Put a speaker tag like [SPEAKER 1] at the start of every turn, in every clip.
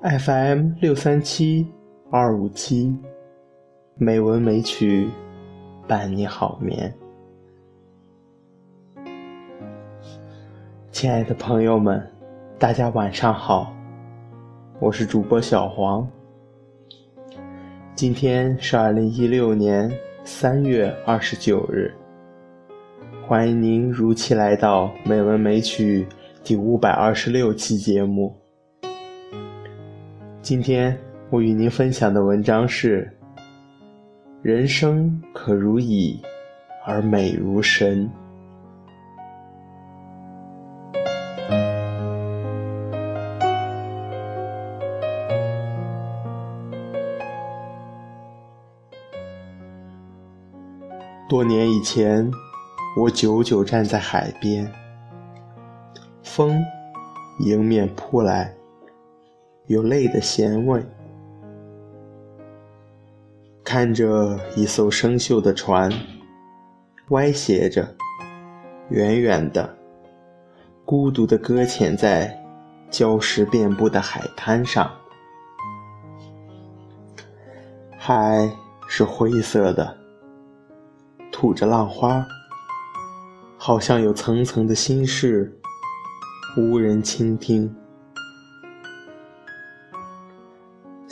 [SPEAKER 1] FM 六三七二五七，美文美曲伴你好眠。亲爱的朋友们，大家晚上好，我是主播小黄。今天是二零一六年三月二十九日，欢迎您如期来到《美文美曲》第五百二十六期节目。今天我与您分享的文章是：人生可如蚁，而美如神。多年以前，我久久站在海边，风迎面扑来，有泪的咸味。看着一艘生锈的船，歪斜着，远远的，孤独的搁浅在礁石遍布的海滩上。海是灰色的。吐着浪花，好像有层层的心事，无人倾听。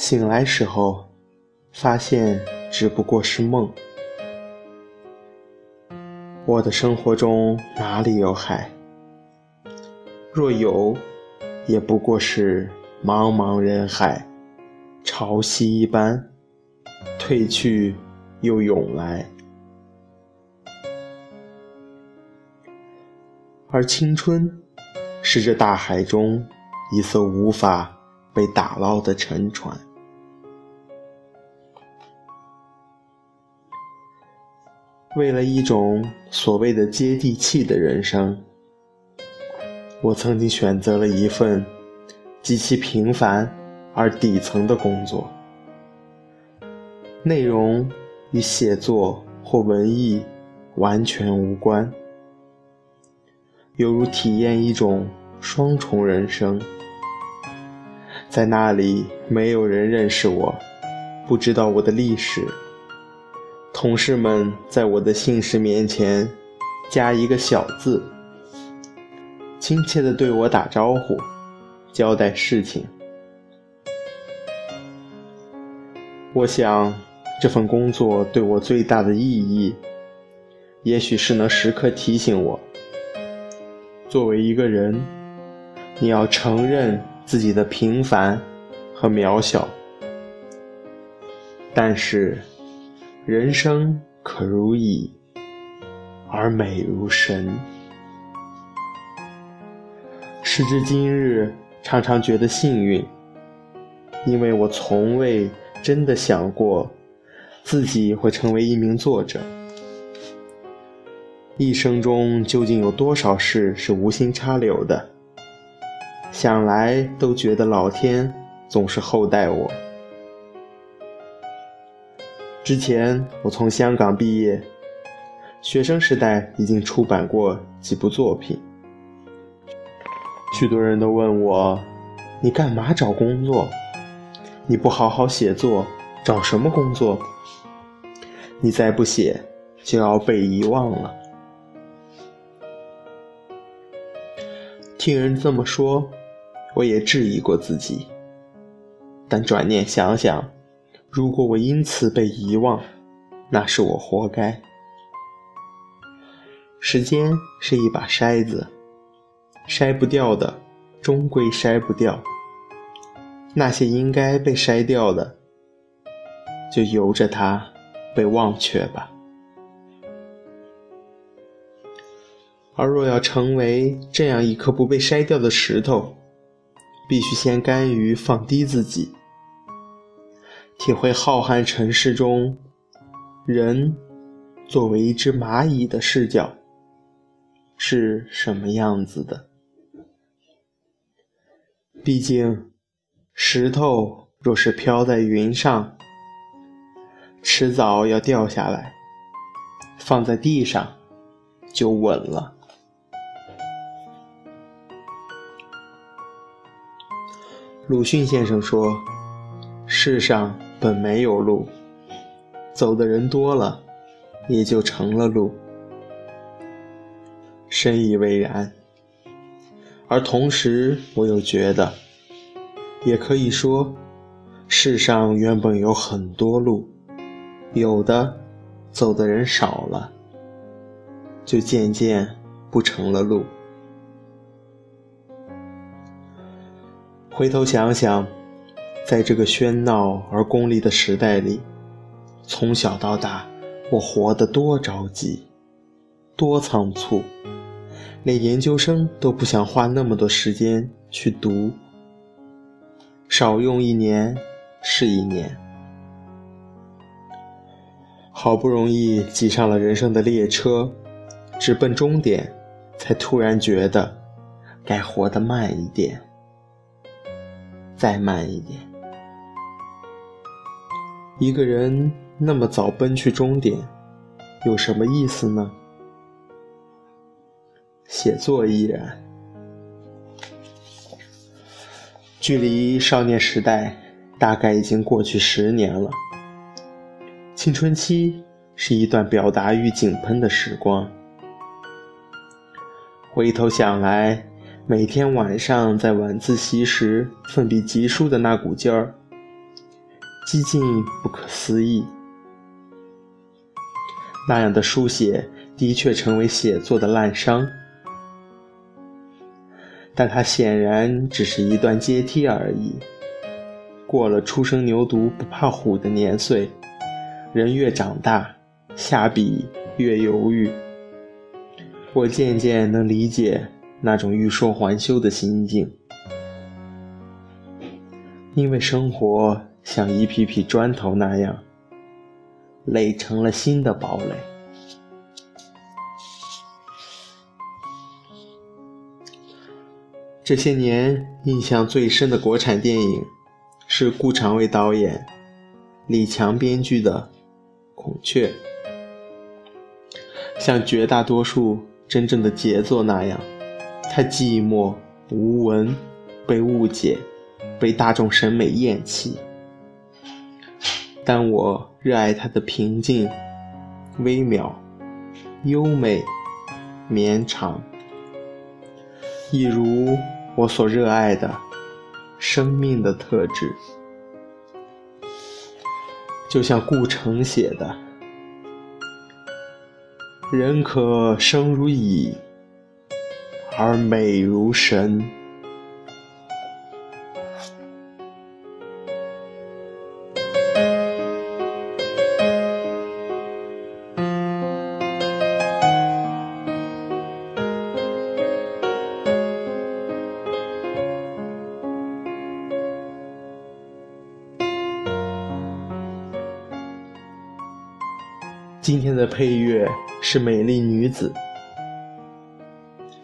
[SPEAKER 1] 醒来时候，发现只不过是梦。我的生活中哪里有海？若有，也不过是茫茫人海，潮汐一般，退去又涌来。而青春，是这大海中一艘无法被打捞的沉船。为了一种所谓的接地气的人生，我曾经选择了一份极其平凡而底层的工作，内容与写作或文艺完全无关。犹如体验一种双重人生，在那里没有人认识我，不知道我的历史。同事们在我的姓氏面前加一个小字，亲切地对我打招呼，交代事情。我想，这份工作对我最大的意义，也许是能时刻提醒我。作为一个人，你要承认自己的平凡和渺小。但是，人生可如蚁，而美如神。时至今日，常常觉得幸运，因为我从未真的想过自己会成为一名作者。一生中究竟有多少事是无心插柳的？想来都觉得老天总是厚待我。之前我从香港毕业，学生时代已经出版过几部作品，许多人都问我：“你干嘛找工作？你不好好写作，找什么工作？你再不写，就要被遗忘了。”听人这么说，我也质疑过自己。但转念想想，如果我因此被遗忘，那是我活该。时间是一把筛子，筛不掉的，终归筛不掉。那些应该被筛掉的，就由着它被忘却吧。而若要成为这样一颗不被筛掉的石头，必须先甘于放低自己，体会浩瀚尘世中人作为一只蚂蚁的视角是什么样子的。毕竟，石头若是飘在云上，迟早要掉下来；放在地上，就稳了。鲁迅先生说：“世上本没有路，走的人多了，也就成了路。”深以为然。而同时，我又觉得，也可以说，世上原本有很多路，有的走的人少了，就渐渐不成了路。回头想想，在这个喧闹而功利的时代里，从小到大，我活得多着急，多仓促，连研究生都不想花那么多时间去读，少用一年是一年。好不容易挤上了人生的列车，直奔终点，才突然觉得该活得慢一点。再慢一点。一个人那么早奔去终点，有什么意思呢？写作依然。距离少年时代大概已经过去十年了。青春期是一段表达欲井喷的时光。回头想来。每天晚上在晚自习时奋笔疾书的那股劲儿，激进不可思议。那样的书写的确成为写作的滥觞，但它显然只是一段阶梯而已。过了初生牛犊不怕虎的年岁，人越长大，下笔越犹豫。我渐渐能理解。那种欲说还休的心境，因为生活像一批批砖头那样，垒成了新的堡垒。这些年印象最深的国产电影，是顾长卫导演、李强编剧的《孔雀》，像绝大多数真正的杰作那样。他寂寞无闻，被误解，被大众审美厌弃。但我热爱他的平静、微妙、优美、绵长，一如我所热爱的生命的特质。就像顾城写的：“人可生如蚁。”而美如神。今天的配乐是《美丽女子》。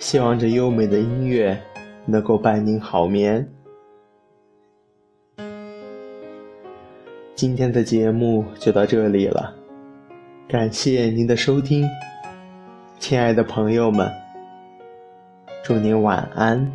[SPEAKER 1] 希望这优美的音乐能够伴您好眠。今天的节目就到这里了，感谢您的收听，亲爱的朋友们，祝您晚安。